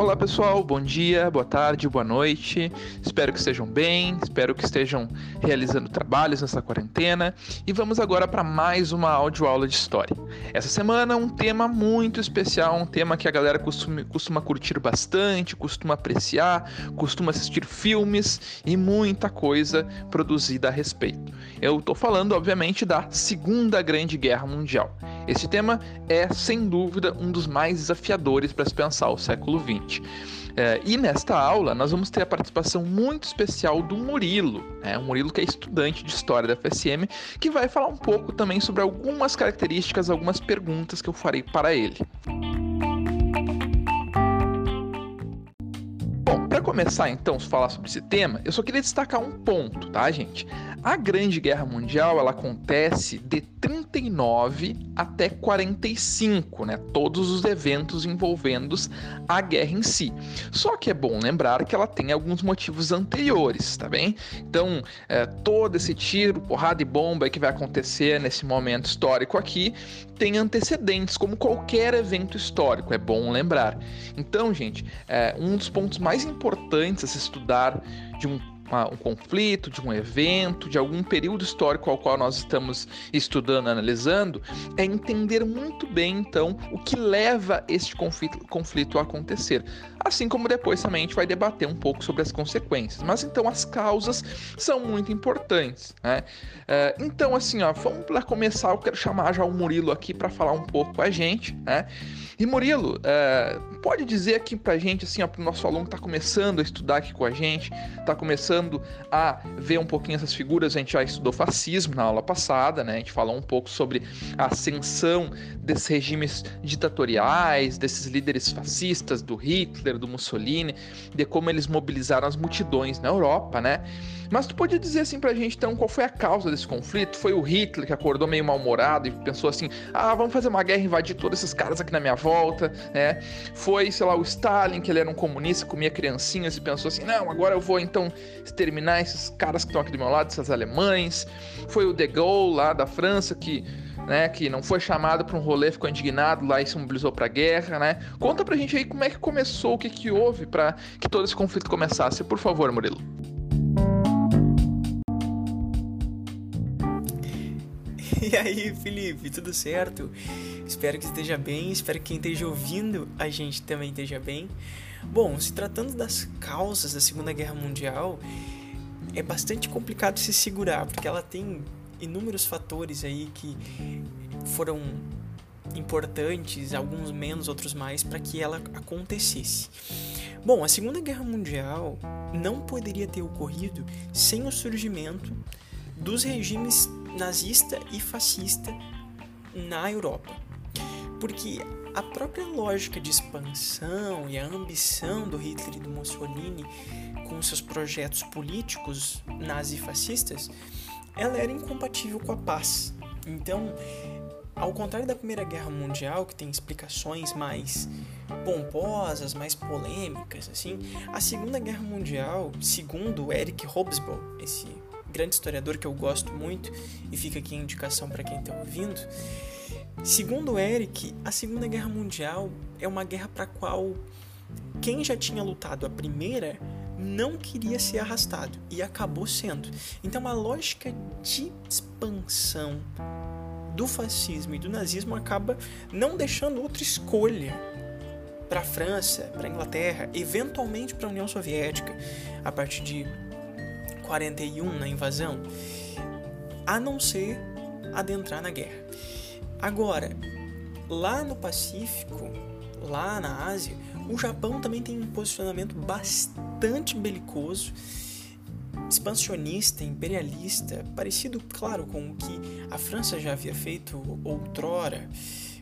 Olá pessoal, bom dia, boa tarde, boa noite. Espero que estejam bem, espero que estejam realizando trabalhos nessa quarentena e vamos agora para mais uma audioaula de história. Essa semana um tema muito especial, um tema que a galera costuma, costuma curtir bastante, costuma apreciar, costuma assistir filmes e muita coisa produzida a respeito. Eu estou falando, obviamente, da Segunda Grande Guerra Mundial. Este tema é, sem dúvida, um dos mais desafiadores para se pensar o século XX. É, e nesta aula nós vamos ter a participação muito especial do Murilo, né? o Murilo que é estudante de História da FSM, que vai falar um pouco também sobre algumas características, algumas perguntas que eu farei para ele. Bom, para começar então a falar sobre esse tema, eu só queria destacar um ponto, tá, gente? A Grande Guerra Mundial ela acontece de 39 até 45, né? Todos os eventos envolvendo a guerra em si. Só que é bom lembrar que ela tem alguns motivos anteriores, tá bem? Então, é, todo esse tiro, porrada e bomba que vai acontecer nesse momento histórico aqui tem antecedentes, como qualquer evento histórico, é bom lembrar. Então, gente, é, um dos pontos mais importantes a se estudar de um uma, um conflito, de um evento, de algum período histórico ao qual nós estamos estudando, analisando, é entender muito bem, então, o que leva este conflito, conflito a acontecer. Assim como depois também a gente vai debater um pouco sobre as consequências. Mas então as causas são muito importantes. Né? Uh, então, assim, ó, vamos para começar. Eu quero chamar já o Murilo aqui para falar um pouco com a gente. Né? E Murilo, uh, pode dizer aqui para a gente, assim, para o nosso aluno que está começando a estudar aqui com a gente, está começando a ver um pouquinho essas figuras. A gente já estudou fascismo na aula passada, né? A gente falou um pouco sobre a ascensão desses regimes ditatoriais, desses líderes fascistas, do Hitler do Mussolini, de como eles mobilizaram as multidões na Europa, né? Mas tu pode dizer assim pra gente, então, qual foi a causa desse conflito? Foi o Hitler que acordou meio mal-humorado e pensou assim: ah, vamos fazer uma guerra, invadir todos esses caras aqui na minha volta, né? Foi, sei lá, o Stalin, que ele era um comunista, comia criancinhas e pensou assim: não, agora eu vou então exterminar esses caras que estão aqui do meu lado, esses alemães. Foi o De Gaulle lá da França que né, que não foi chamado para um rolê, ficou indignado lá e se mobilizou para a guerra, né? Conta pra gente aí como é que começou, o que que houve para que todo esse conflito começasse, por favor, Murilo. E aí, Felipe, tudo certo? Espero que esteja bem, espero que quem esteja ouvindo a gente também esteja bem. Bom, se tratando das causas da Segunda Guerra Mundial, é bastante complicado se segurar, porque ela tem inúmeros fatores aí que foram importantes, alguns menos, outros mais, para que ela acontecesse. Bom, a Segunda Guerra Mundial não poderia ter ocorrido sem o surgimento dos regimes nazista e fascista na Europa. Porque a própria lógica de expansão e a ambição do Hitler e do Mussolini com seus projetos políticos nazi-fascistas ela era incompatível com a paz. Então, ao contrário da Primeira Guerra Mundial, que tem explicações mais pomposas, mais polêmicas, assim, a Segunda Guerra Mundial, segundo Eric Hobsbawm, esse grande historiador que eu gosto muito, e fica aqui a indicação para quem está ouvindo, segundo Eric, a Segunda Guerra Mundial é uma guerra para a qual quem já tinha lutado a primeira não queria ser arrastado e acabou sendo. Então a lógica de expansão do fascismo e do nazismo acaba não deixando outra escolha para a França, para a Inglaterra, eventualmente para a União Soviética, a partir de 41 na invasão, a não ser adentrar na guerra. Agora, lá no Pacífico, lá na Ásia, o Japão também tem um posicionamento bastante belicoso, expansionista, imperialista, parecido, claro, com o que a França já havia feito outrora,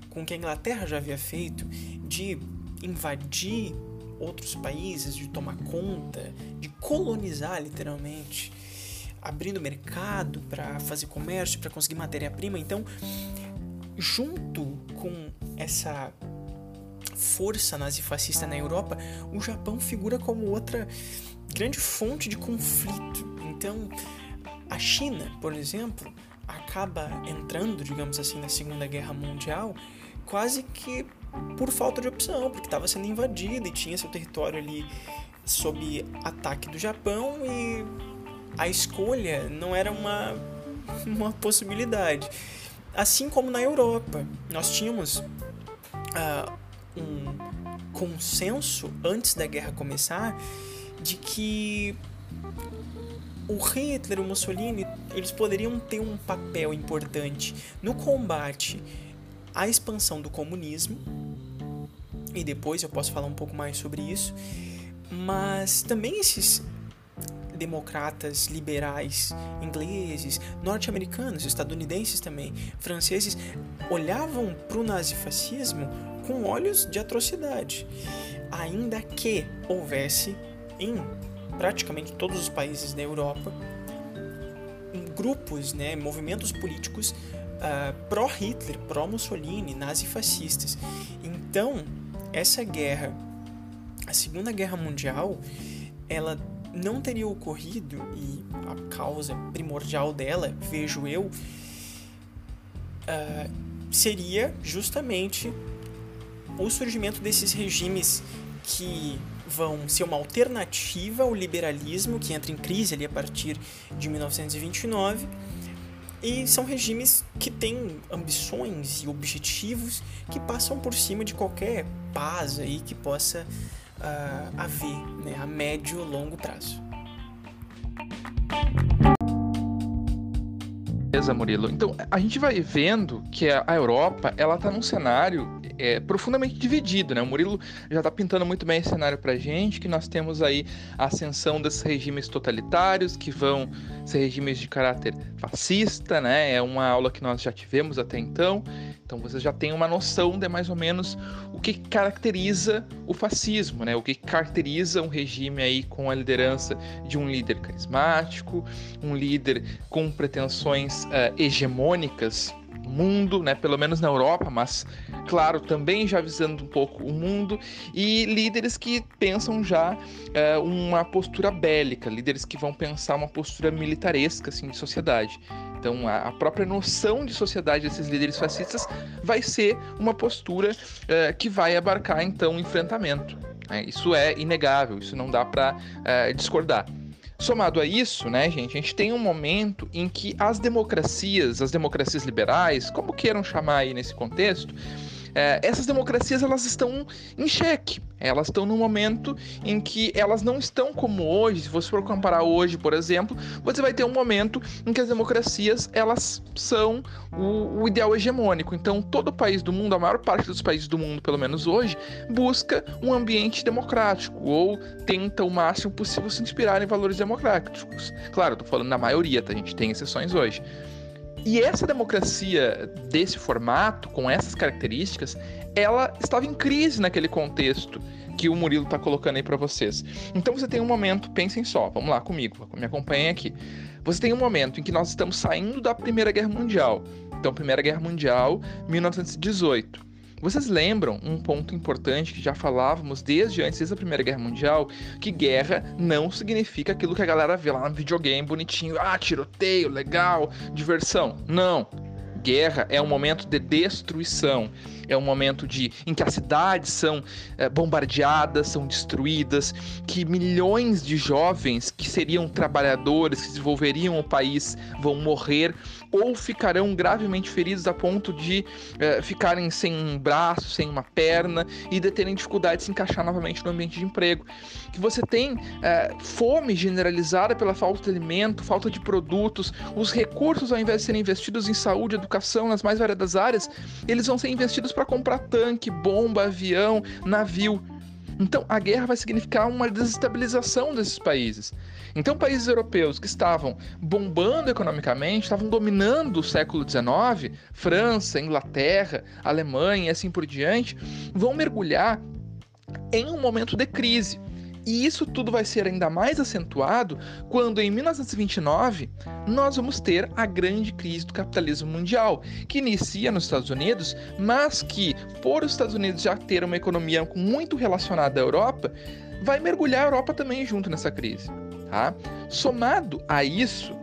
com o que a Inglaterra já havia feito, de invadir outros países, de tomar conta, de colonizar literalmente, abrindo mercado para fazer comércio, para conseguir matéria-prima. Então, junto com essa força nazifascista na Europa, o Japão figura como outra grande fonte de conflito. Então, a China, por exemplo, acaba entrando, digamos assim, na Segunda Guerra Mundial quase que por falta de opção, porque estava sendo invadida e tinha seu território ali sob ataque do Japão e a escolha não era uma, uma possibilidade. Assim como na Europa, nós tínhamos uh, um consenso antes da guerra começar de que o Hitler, o Mussolini, eles poderiam ter um papel importante no combate à expansão do comunismo. E depois eu posso falar um pouco mais sobre isso. Mas também esses democratas liberais ingleses, norte-americanos, estadunidenses também, franceses, olhavam para o nazifascismo com olhos de atrocidade, ainda que houvesse em praticamente todos os países da Europa grupos, né, movimentos políticos uh, pró-Hitler, pró-Mussolini, nazifascistas. Então, essa guerra, a Segunda Guerra Mundial, ela não teria ocorrido e a causa primordial dela, vejo eu, uh, seria justamente o surgimento desses regimes que vão ser uma alternativa ao liberalismo que entra em crise ali a partir de 1929 e são regimes que têm ambições e objetivos que passam por cima de qualquer paz aí que possa uh, haver né, a médio ou longo prazo. Beleza, Murilo. Então, a gente vai vendo que a Europa, ela tá num cenário é, profundamente dividido, né? O Murilo já está pintando muito bem esse cenário para gente, que nós temos aí a ascensão desses regimes totalitários, que vão ser regimes de caráter fascista, né? É uma aula que nós já tivemos até então. Então você já tem uma noção de mais ou menos o que caracteriza o fascismo, né? O que caracteriza um regime aí com a liderança de um líder carismático, um líder com pretensões uh, hegemônicas mundo, né? Pelo menos na Europa, mas claro, também já visando um pouco o mundo e líderes que pensam já uh, uma postura bélica, líderes que vão pensar uma postura militaresca assim de sociedade. Então, a, própria noção de sociedade desses líderes fascistas vai ser uma postura uh, que vai abarcar, então, o enfrentamento. Né? Isso é inegável, isso não dá para eh, discordar. Somado a isso, né, gente, a gente tem um momento em que as democracias, as democracias liberais, como queiram chamar aí nesse contexto, é, essas democracias elas estão em xeque. Elas estão no momento em que elas não estão como hoje. Se você for comparar hoje, por exemplo, você vai ter um momento em que as democracias elas são o, o ideal hegemônico. Então, todo país do mundo, a maior parte dos países do mundo, pelo menos hoje, busca um ambiente democrático ou tenta o máximo possível se inspirar em valores democráticos. Claro, estou falando na maioria, tá? A gente tem exceções hoje. E essa democracia desse formato, com essas características, ela estava em crise naquele contexto que o Murilo está colocando aí para vocês. Então você tem um momento, pensem só, vamos lá comigo, me acompanhem aqui. Você tem um momento em que nós estamos saindo da Primeira Guerra Mundial. Então, Primeira Guerra Mundial, 1918. Vocês lembram um ponto importante que já falávamos desde antes, desde a Primeira Guerra Mundial, que guerra não significa aquilo que a galera vê lá no videogame bonitinho, ah, tiroteio, legal, diversão. Não. Guerra é um momento de destruição é um momento de em que as cidades são é, bombardeadas, são destruídas, que milhões de jovens que seriam trabalhadores, que desenvolveriam o país, vão morrer ou ficarão gravemente feridos a ponto de é, ficarem sem um braço, sem uma perna e de terem dificuldade de se encaixar novamente no ambiente de emprego. Que você tem é, fome generalizada pela falta de alimento, falta de produtos, os recursos, ao invés de serem investidos em saúde, educação, nas mais variadas áreas, eles vão ser investidos para comprar tanque, bomba, avião, navio. Então, a guerra vai significar uma desestabilização desses países. Então, países europeus que estavam bombando economicamente, estavam dominando o século XIX, França, Inglaterra, Alemanha e assim por diante, vão mergulhar em um momento de crise. E isso tudo vai ser ainda mais acentuado quando, em 1929, nós vamos ter a grande crise do capitalismo mundial, que inicia nos Estados Unidos, mas que, por os Estados Unidos já ter uma economia muito relacionada à Europa, vai mergulhar a Europa também junto nessa crise. Tá? Somado a isso,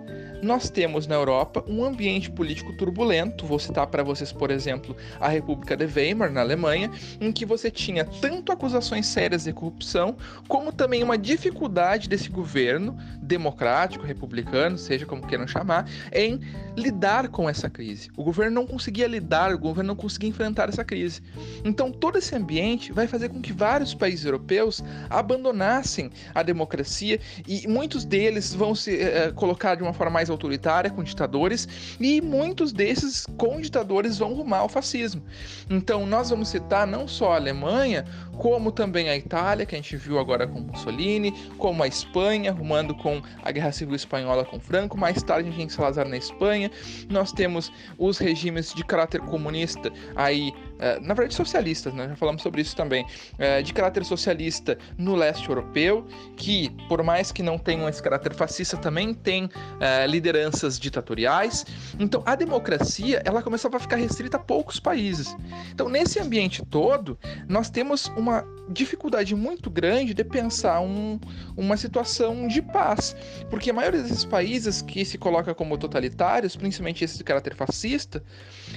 nós temos na Europa um ambiente político turbulento. Vou citar para vocês, por exemplo, a República de Weimar, na Alemanha, em que você tinha tanto acusações sérias de corrupção, como também uma dificuldade desse governo democrático, republicano, seja como queiram chamar, em lidar com essa crise. O governo não conseguia lidar, o governo não conseguia enfrentar essa crise. Então, todo esse ambiente vai fazer com que vários países europeus abandonassem a democracia e muitos deles vão se uh, colocar de uma forma mais autoritária com ditadores e muitos desses com ditadores vão rumar ao fascismo. Então, nós vamos citar não só a Alemanha, como também a Itália, que a gente viu agora com Mussolini, como a Espanha, rumando com a Guerra Civil Espanhola com Franco, mais tarde a gente tem Salazar na Espanha, nós temos os regimes de caráter comunista aí é, na verdade socialistas, né? já falamos sobre isso também, é, de caráter socialista no leste europeu, que por mais que não tenham esse caráter fascista, também tem é, lideranças ditatoriais. Então a democracia ela começava a ficar restrita a poucos países. Então nesse ambiente todo, nós temos uma dificuldade muito grande de pensar um, uma situação de paz, porque a maioria desses países que se coloca como totalitários, principalmente esses de caráter fascista,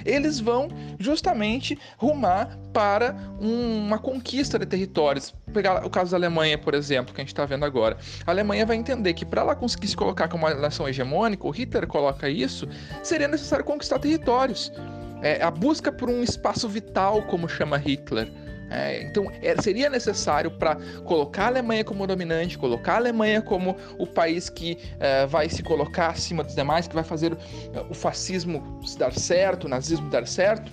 eles vão justamente rumar para um, uma conquista de territórios. Pegar o caso da Alemanha, por exemplo, que a gente está vendo agora. A Alemanha vai entender que para ela conseguir se colocar como uma nação hegemônica, o Hitler coloca isso, seria necessário conquistar territórios. É, a busca por um espaço vital, como chama Hitler. É, então, é, seria necessário para colocar a Alemanha como dominante, colocar a Alemanha como o país que é, vai se colocar acima dos demais, que vai fazer o fascismo dar certo, o nazismo dar certo,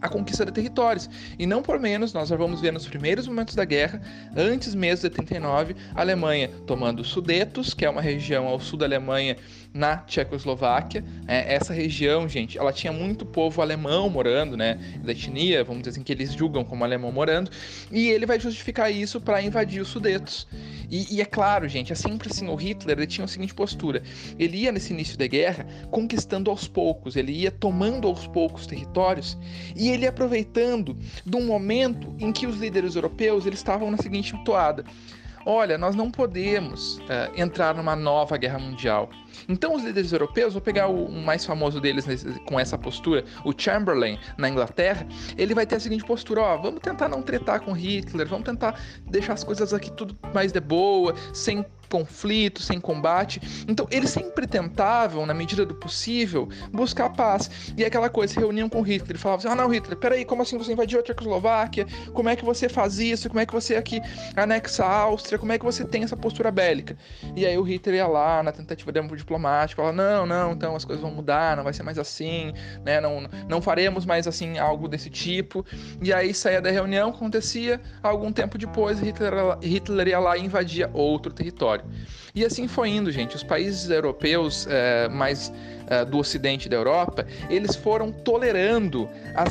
a conquista de territórios. E não por menos, nós já vamos ver nos primeiros momentos da guerra, antes mesmo de 39, a Alemanha tomando Sudetos, que é uma região ao sul da Alemanha, na Tchecoslováquia. É, essa região, gente, ela tinha muito povo alemão morando, né? Da etnia, vamos dizer assim, que eles julgam como alemão morando. E ele vai justificar isso para invadir os Sudetos. E, e, é claro, gente, é sempre assim, o Hitler ele tinha a seguinte postura. Ele ia nesse início da guerra conquistando aos poucos, ele ia tomando aos poucos territórios e ele aproveitando de um momento em que os líderes europeus eles estavam na seguinte toada olha, nós não podemos uh, entrar numa nova guerra mundial. Então, os líderes europeus, vou pegar o, mais famoso deles nesse, com essa postura, o Chamberlain, na Inglaterra, ele vai ter a seguinte postura: ó, vamos tentar não tretar com Hitler, vamos tentar deixar as coisas aqui tudo mais de boa, sem conflito, sem combate. Então, eles sempre tentavam, na medida do possível, buscar paz. E aquela coisa, se reuniam com Hitler, falavam assim: ah, não, Hitler, peraí, como assim você invadiu a Tchecoslováquia? Como é que você faz isso? Como é que você aqui anexa a Áustria? Como é que você tem essa postura bélica? E aí o Hitler ia lá, na tentativa de diplomático, falava: não, não, então as coisas vão mudar, não vai ser mais assim, né? Não, não faremos mais assim algo desse tipo. E aí saía da reunião, acontecia, algum tempo depois, Hitler, Hitler ia lá e invadia outro território E assim foi indo, gente. Os países europeus é, mais é, do ocidente da Europa, eles foram tolerando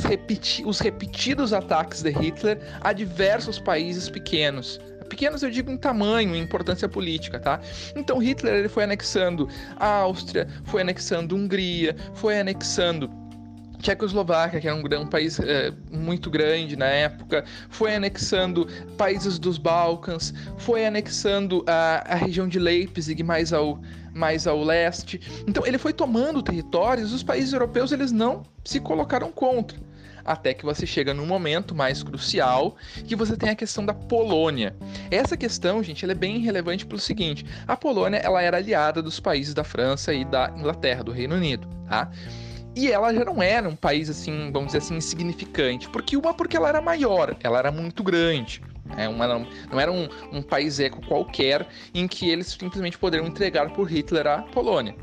repeti os repetidos ataques de Hitler a diversos países pequenos pequenos eu digo em tamanho, em importância política, tá? Então Hitler ele foi anexando a Áustria, foi anexando Hungria, foi anexando Tchecoslováquia, que era um, um país é, muito grande na época, foi anexando países dos Balcãs, foi anexando a, a região de Leipzig mais ao, mais ao leste. Então ele foi tomando territórios, os países europeus eles não se colocaram contra. Até que você chega num momento mais crucial, que você tem a questão da Polônia. Essa questão, gente, ela é bem relevante pelo seguinte: a Polônia ela era aliada dos países da França e da Inglaterra, do Reino Unido, tá? E ela já não era um país assim, vamos dizer assim, insignificante. Porque uma, porque ela era maior, ela era muito grande. É uma, não era um, um país eco qualquer em que eles simplesmente poderiam entregar por Hitler a Polônia.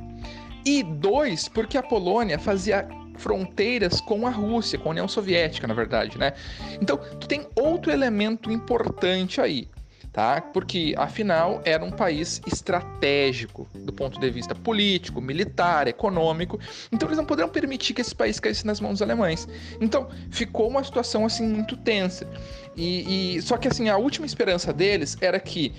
E dois, porque a Polônia fazia fronteiras com a Rússia, com a União Soviética, na verdade, né? Então, tu tem outro elemento importante aí tá? Porque afinal era um país estratégico do ponto de vista político, militar, econômico. Então eles não poderiam permitir que esse país caísse nas mãos dos alemães. Então ficou uma situação assim muito tensa. E, e só que assim a última esperança deles era que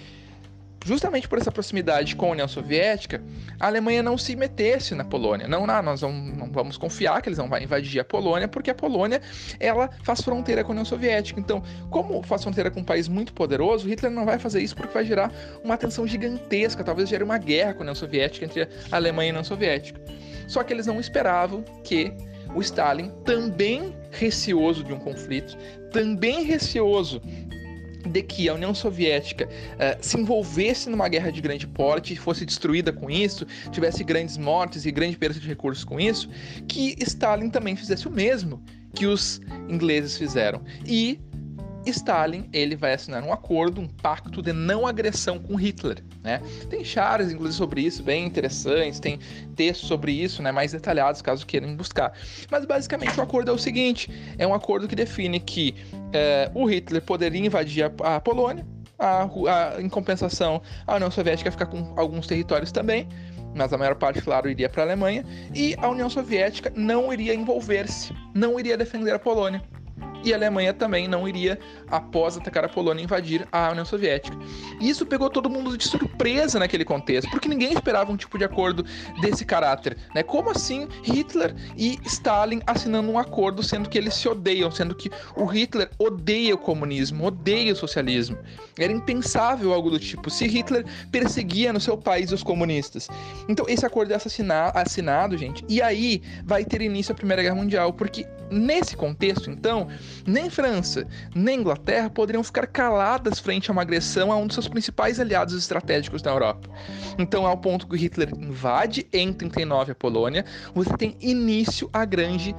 justamente por essa proximidade com a União Soviética, a Alemanha não se metesse na Polônia. Não, não nós vamos, não vamos confiar que eles não vão invadir a Polônia, porque a Polônia ela faz fronteira com a União Soviética. Então, como faz fronteira com um país muito poderoso, Hitler não vai fazer isso porque vai gerar uma tensão gigantesca, talvez gere uma guerra com a União Soviética entre a Alemanha e a União Soviética. Só que eles não esperavam que o Stalin, também receoso de um conflito, também receoso de que a União Soviética uh, se envolvesse numa guerra de grande porte, fosse destruída com isso, tivesse grandes mortes e grande perda de recursos com isso, que Stalin também fizesse o mesmo que os ingleses fizeram. E Stalin ele vai assinar um acordo, um pacto de não agressão com Hitler. Né? Tem charas, inclusive, sobre isso, bem interessantes, tem textos sobre isso, né, mais detalhados, caso queiram buscar. Mas basicamente o acordo é o seguinte: é um acordo que define que é, o Hitler poderia invadir a, a Polônia, a, a, em compensação, a União Soviética ficar com alguns territórios também, mas a maior parte, claro, iria para a Alemanha, e a União Soviética não iria envolver-se, não iria defender a Polônia e a Alemanha também não iria, após atacar a Polônia, invadir a União Soviética. E isso pegou todo mundo de surpresa naquele contexto, porque ninguém esperava um tipo de acordo desse caráter. Né? Como assim Hitler e Stalin assinando um acordo, sendo que eles se odeiam, sendo que o Hitler odeia o comunismo, odeia o socialismo? Era impensável algo do tipo, se Hitler perseguia no seu país os comunistas. Então, esse acordo é assinado, gente, e aí vai ter início a Primeira Guerra Mundial, porque nesse contexto, então, nem França, nem Inglaterra poderiam ficar caladas frente a uma agressão a um dos seus principais aliados estratégicos na Europa. Então, ao ponto que Hitler invade em 39 a Polônia, você tem início a grande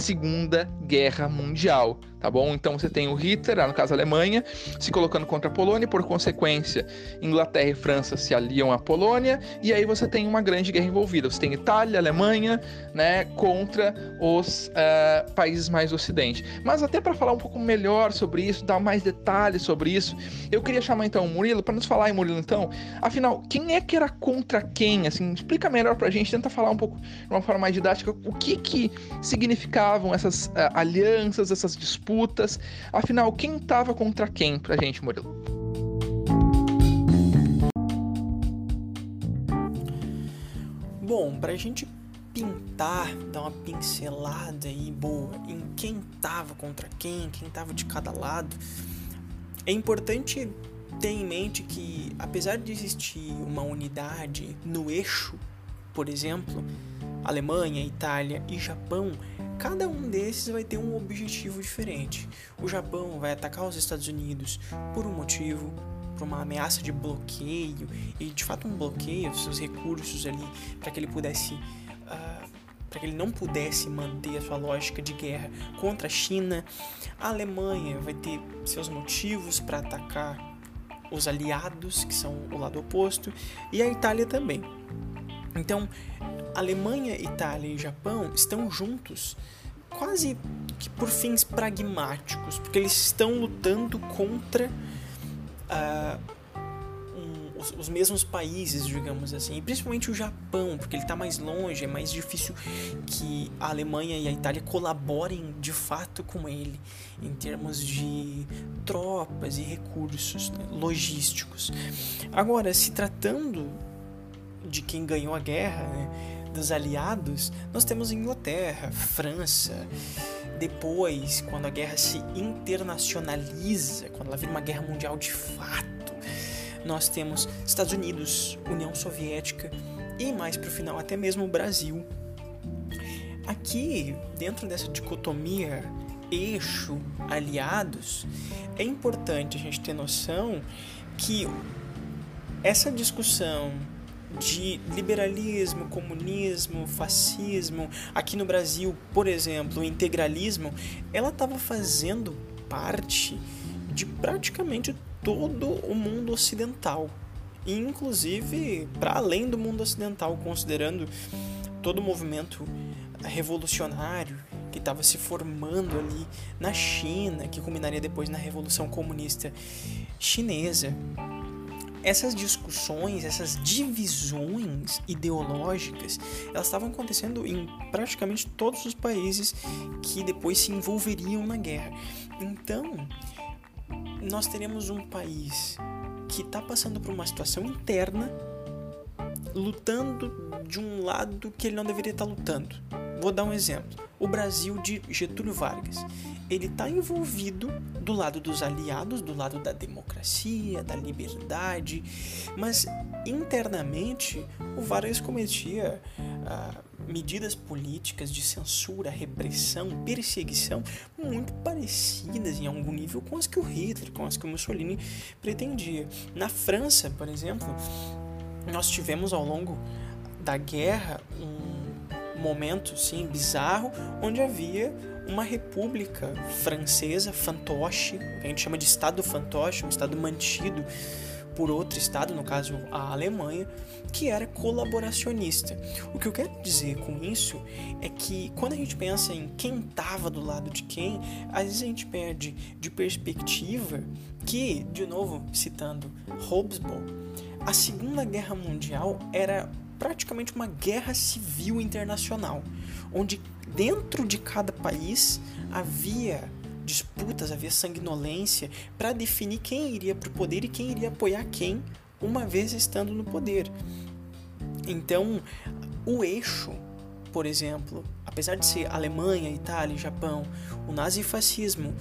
Segunda Guerra Mundial tá bom? Então você tem o Hitler, no caso a Alemanha, se colocando contra a Polônia, por consequência, Inglaterra e França se aliam à Polônia, e aí você tem uma grande guerra envolvida. Você tem Itália, Alemanha, né, contra os uh, países mais do Ocidente. Mas até para falar um pouco melhor sobre isso, dar mais detalhes sobre isso, eu queria chamar então o Murilo para nos falar, Murilo, então, afinal, quem é que era contra quem? Assim, explica melhor pra gente, tenta falar um pouco de uma forma mais didática, o que que significavam essas uh, alianças, essas disputas disputas. Afinal, quem estava contra quem pra gente, Murilo? Bom, pra gente pintar, dar uma pincelada aí boa em quem tava contra quem, quem tava de cada lado, é importante ter em mente que, apesar de existir uma unidade no eixo, por exemplo, Alemanha, Itália e Japão, cada um desses vai ter um objetivo diferente. O Japão vai atacar os Estados Unidos por um motivo, por uma ameaça de bloqueio e de fato um bloqueio dos seus recursos ali para que ele pudesse uh, para que ele não pudesse manter a sua lógica de guerra contra a China. A Alemanha vai ter seus motivos para atacar os aliados, que são o lado oposto, e a Itália também. Então, Alemanha, Itália e Japão estão juntos quase que por fins pragmáticos, porque eles estão lutando contra uh, um, os, os, mesmos países, digamos assim, e principalmente o Japão, porque ele está mais longe, é mais difícil que a Alemanha e a Itália colaborem de fato com ele em termos de tropas e recursos né, logísticos. Agora, se tratando de quem ganhou a guerra, né, dos aliados, nós temos Inglaterra, França. Depois, quando a guerra se internacionaliza, quando ela vira uma guerra mundial de fato, nós temos Estados Unidos, União Soviética e mais para o final até mesmo o Brasil. Aqui, dentro dessa dicotomia eixo aliados, é importante a gente ter noção que essa discussão de liberalismo, comunismo, fascismo, aqui no Brasil, por exemplo, o integralismo, ela estava fazendo parte de praticamente todo o mundo ocidental, inclusive para além do mundo ocidental, considerando todo o movimento revolucionário que estava se formando ali na China, que culminaria depois na Revolução Comunista Chinesa essas discussões, essas divisões ideológicas, elas estavam acontecendo em praticamente todos os países que depois se envolveriam na guerra. Então, nós teremos um país que está passando por uma situação interna, lutando de um lado que ele não deveria estar tá lutando. Vou dar um exemplo. O Brasil de Getúlio Vargas. Ele está envolvido do lado dos aliados, do lado da democracia, da liberdade, mas internamente o Vargas cometia ah, medidas políticas de censura, repressão, perseguição muito parecidas em algum nível com as que o Hitler, com as que o Mussolini pretendia. Na França, por exemplo, nós tivemos ao longo da guerra um momento sim bizarro onde havia uma república francesa, fantoche, que a gente chama de Estado fantoche, um Estado mantido por outro Estado, no caso a Alemanha, que era colaboracionista. O que eu quero dizer com isso é que quando a gente pensa em quem estava do lado de quem, às vezes a gente perde de perspectiva que, de novo citando Hobsbawm, a Segunda Guerra Mundial era praticamente uma guerra civil internacional, onde dentro de cada país havia disputas, havia sanguinolência para definir quem iria para o poder e quem iria apoiar quem uma vez estando no poder. Então, o eixo, por exemplo, apesar de ser Alemanha, Itália e Japão, o nazifascismo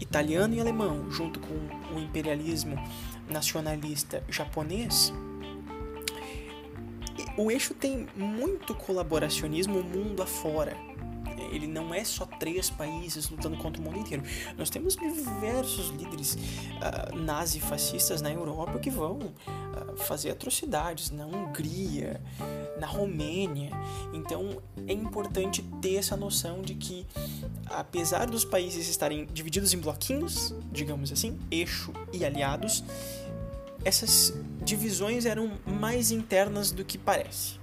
italiano e alemão, junto com o imperialismo nacionalista japonês, o eixo tem muito colaboracionismo mundo afora ele não é só três países lutando contra o mundo inteiro. Nós temos diversos líderes uh, nazi-fascistas na Europa que vão uh, fazer atrocidades na Hungria, na Romênia. Então é importante ter essa noção de que, apesar dos países estarem divididos em bloquinhos, digamos assim, eixo e aliados, essas divisões eram mais internas do que parece.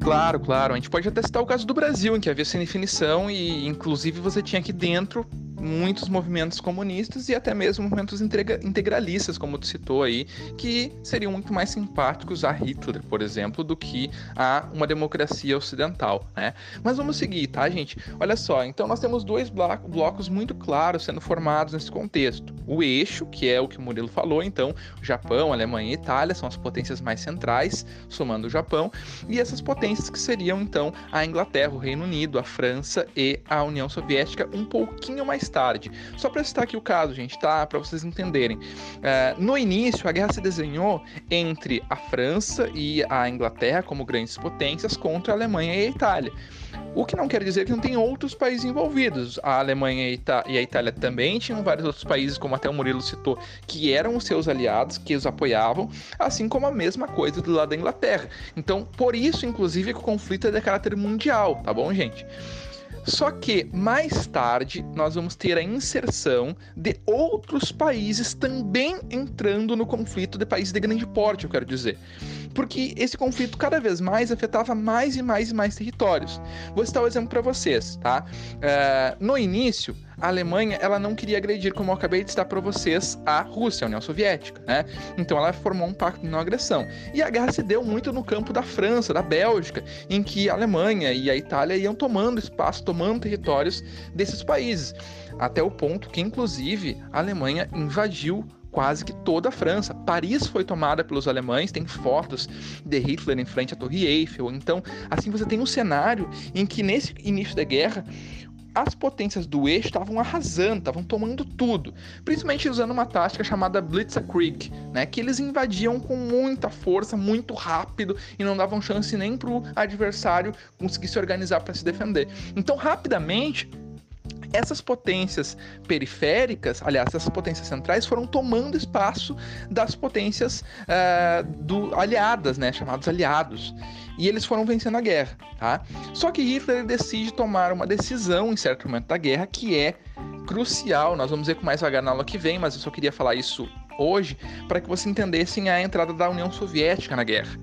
Claro, claro. A gente pode até citar o caso do Brasil, em que havia essa definição e, inclusive, você tinha aqui dentro muitos movimentos comunistas e até mesmo movimentos integralistas, como tu citou aí, que seriam muito mais simpáticos a Hitler, por exemplo, do que a uma democracia ocidental, né? Mas vamos seguir, tá, gente? Olha só, então nós temos dois blocos muito claros sendo formados nesse contexto. O eixo, que é o que o Murilo falou, então, Japão, Alemanha e Itália são as potências mais centrais, somando o Japão, e essas potências que seriam, então, a Inglaterra, o Reino Unido, a França e a União Soviética um pouquinho mais tarde. Só para citar aqui o caso, gente, tá? Para vocês entenderem. Uh, no início, a guerra se desenhou entre a França e a Inglaterra como grandes potências contra a Alemanha e a Itália. O que não quer dizer que não tem outros países envolvidos. A Alemanha e a Itália também tinham vários outros países, como até o Murilo citou, que eram os seus aliados, que os apoiavam, assim como a mesma coisa do lado da Inglaterra. Então, por isso, inclusive, que o conflito é de caráter mundial, tá bom, gente? Só que mais tarde nós vamos ter a inserção de outros países também entrando no conflito de países de grande porte, eu quero dizer. Porque esse conflito cada vez mais afetava mais e mais e mais territórios. Vou citar um exemplo para vocês, tá? Uh, no início, a Alemanha ela não queria agredir, como eu acabei de citar para vocês, a Rússia, a União Soviética, né? Então ela formou um pacto de não agressão. E a guerra se deu muito no campo da França, da Bélgica, em que a Alemanha e a Itália iam tomando espaço, tomando territórios desses países, até o ponto que, inclusive, a Alemanha invadiu quase que toda a França. Paris foi tomada pelos alemães, tem fotos de Hitler em frente à Torre Eiffel. Então, assim você tem um cenário em que nesse início da guerra as potências do eixo estavam arrasando, estavam tomando tudo, principalmente usando uma tática chamada Blitzkrieg, né, que eles invadiam com muita força, muito rápido e não davam chance nem para o adversário conseguir se organizar para se defender. Então, rapidamente, essas potências periféricas, aliás, essas potências centrais, foram tomando espaço das potências uh, do, aliadas, né, chamados aliados. E eles foram vencendo a guerra, tá? Só que Hitler decide tomar uma decisão em certo momento da guerra que é crucial. Nós vamos ver com mais vagar na aula que vem, mas eu só queria falar isso hoje para que vocês entendessem a entrada da União Soviética na guerra.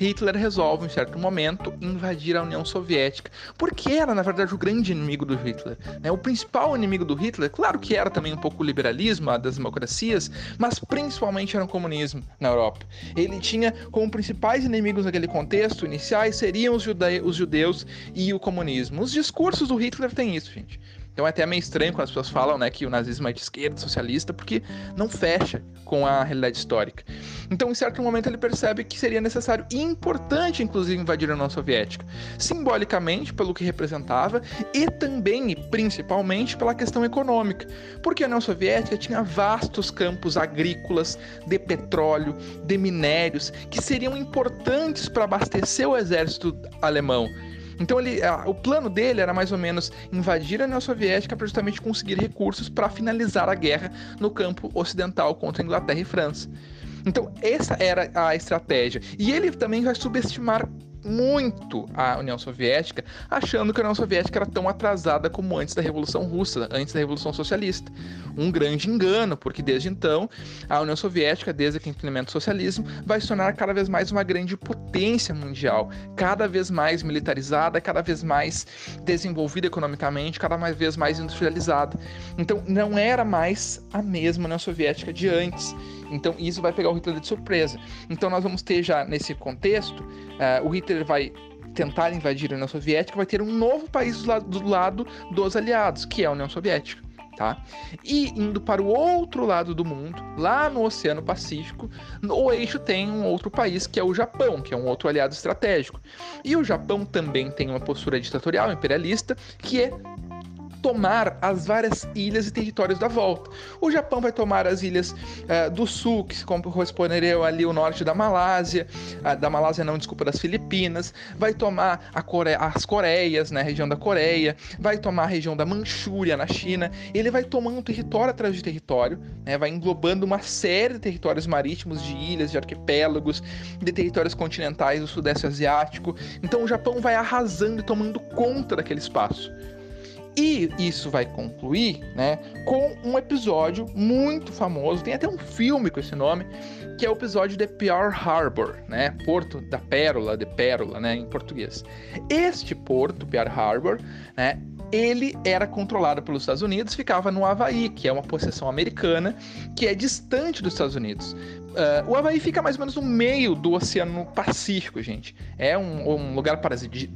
Hitler resolve, em certo momento, invadir a União Soviética, porque era, na verdade, o grande inimigo do Hitler. Né? O principal inimigo do Hitler, claro que era também um pouco o liberalismo, das democracias, mas principalmente era o comunismo na Europa. Ele tinha como principais inimigos naquele contexto iniciais seriam os, jude os judeus e o comunismo. Os discursos do Hitler têm isso, gente. Então é até meio estranho quando as pessoas falam né, que o nazismo é de esquerda, socialista, porque não fecha com a realidade histórica. Então, em certo momento, ele percebe que seria necessário e importante, inclusive, invadir a União Soviética, simbolicamente pelo que representava e também e principalmente pela questão econômica, porque a União Soviética tinha vastos campos agrícolas, de petróleo, de minérios, que seriam importantes para abastecer o exército alemão. Então ele, o plano dele era mais ou menos invadir a União Soviética para justamente conseguir recursos para finalizar a guerra no campo ocidental contra a Inglaterra e França. Então essa era a estratégia. E ele também vai subestimar muito a União Soviética, achando que a União Soviética era tão atrasada como antes da Revolução Russa, antes da Revolução Socialista. Um grande engano, porque desde então a União Soviética, desde que implementa o socialismo, vai se tornar cada vez mais uma grande potência mundial, cada vez mais militarizada, cada vez mais desenvolvida economicamente, cada vez mais industrializada. Então não era mais a mesma União Soviética de antes. Então isso vai pegar o Hitler de surpresa. Então nós vamos ter já nesse contexto, uh, o Hitler vai tentar invadir a União Soviética, vai ter um novo país do lado, do lado dos aliados, que é a União Soviética. Tá? E indo para o outro lado do mundo, lá no Oceano Pacífico, o eixo tem um outro país que é o Japão, que é um outro aliado estratégico. E o Japão também tem uma postura ditatorial, imperialista, que é tomar as várias ilhas e territórios da volta. O Japão vai tomar as ilhas uh, do sul, que corresponderiam ali o norte da Malásia, uh, da Malásia não, desculpa, das Filipinas, vai tomar as Coreias, né, a região da Coreia, vai tomar a região da Manchúria na China, ele vai tomando território atrás de território, né, vai englobando uma série de territórios marítimos, de ilhas, de arquipélagos, de territórios continentais do Sudeste Asiático. Então o Japão vai arrasando e tomando conta daquele espaço. E isso vai concluir, né, com um episódio muito famoso, tem até um filme com esse nome, que é o episódio de Pearl Harbor, né, Porto da Pérola, de Pérola, né, em português. Este porto, Pearl Harbor, né, ele era controlado pelos Estados Unidos, ficava no Havaí, que é uma possessão americana, que é distante dos Estados Unidos. Uh, o Havaí fica mais ou menos no meio do Oceano Pacífico, gente. É um, um lugar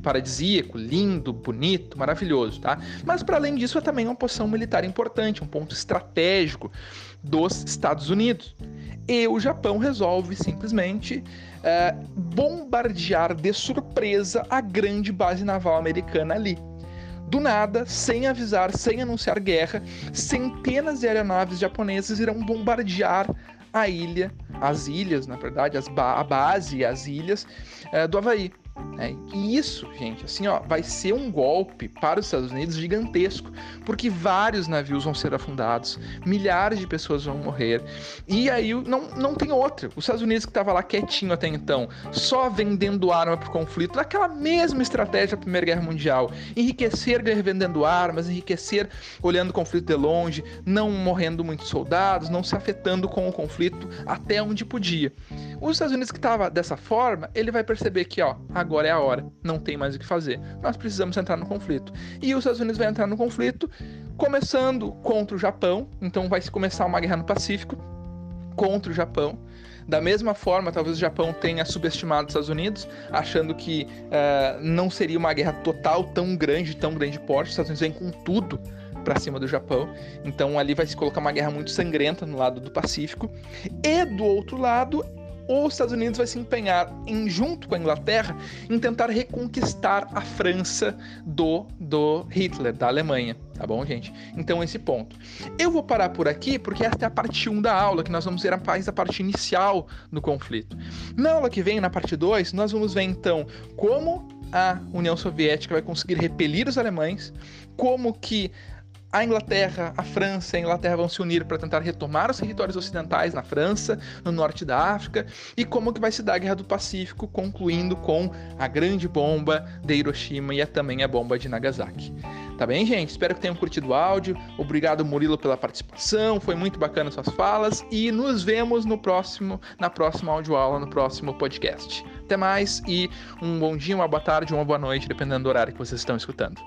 paradisíaco, lindo, bonito, maravilhoso, tá? Mas para além disso, é também uma posição militar importante, um ponto estratégico dos Estados Unidos. E o Japão resolve simplesmente uh, bombardear de surpresa a grande base naval americana ali. Do nada, sem avisar, sem anunciar guerra, centenas de aeronaves japonesas irão bombardear a ilha, as ilhas, na verdade, as ba a base e as ilhas é, do Havaí. É, e isso, gente, assim, ó, vai ser um golpe para os Estados Unidos gigantesco, porque vários navios vão ser afundados, milhares de pessoas vão morrer, e aí não, não tem outra. Os Estados Unidos que estava lá quietinho até então, só vendendo arma para o conflito, daquela mesma estratégia da Primeira Guerra Mundial, enriquecer vendendo armas, enriquecer olhando o conflito de longe, não morrendo muitos soldados, não se afetando com o conflito até onde podia. Os Estados Unidos que estava dessa forma, ele vai perceber que, ó, agora é a hora, não tem mais o que fazer. Nós precisamos entrar no conflito. E os Estados Unidos vai entrar no conflito, começando contra o Japão, então vai se começar uma guerra no Pacífico contra o Japão. Da mesma forma, talvez o Japão tenha subestimado os Estados Unidos, achando que uh, não seria uma guerra total tão grande, tão grande porte. Os Estados Unidos vêm com tudo para cima do Japão. Então ali vai se colocar uma guerra muito sangrenta no lado do Pacífico. E do outro lado, os Estados Unidos vai se empenhar em, junto com a Inglaterra, em tentar reconquistar a França do, do Hitler, da Alemanha. Tá bom, gente? Então, esse ponto. Eu vou parar por aqui porque esta é a parte 1 da aula, que nós vamos ver a mais a parte inicial do conflito. Na aula que vem, na parte 2, nós vamos ver então como a União Soviética vai conseguir repelir os alemães, como que a Inglaterra, a França e a Inglaterra vão se unir para tentar retomar os territórios ocidentais na França, no norte da África, e como que vai se dar a Guerra do Pacífico, concluindo com a grande bomba de Hiroshima e também a bomba de Nagasaki. Tá bem, gente? Espero que tenham curtido o áudio. Obrigado, Murilo, pela participação. Foi muito bacana suas falas e nos vemos no próximo, na próxima audioaula, no próximo podcast. Até mais e um bom dia, uma boa tarde, uma boa noite, dependendo do horário que vocês estão escutando.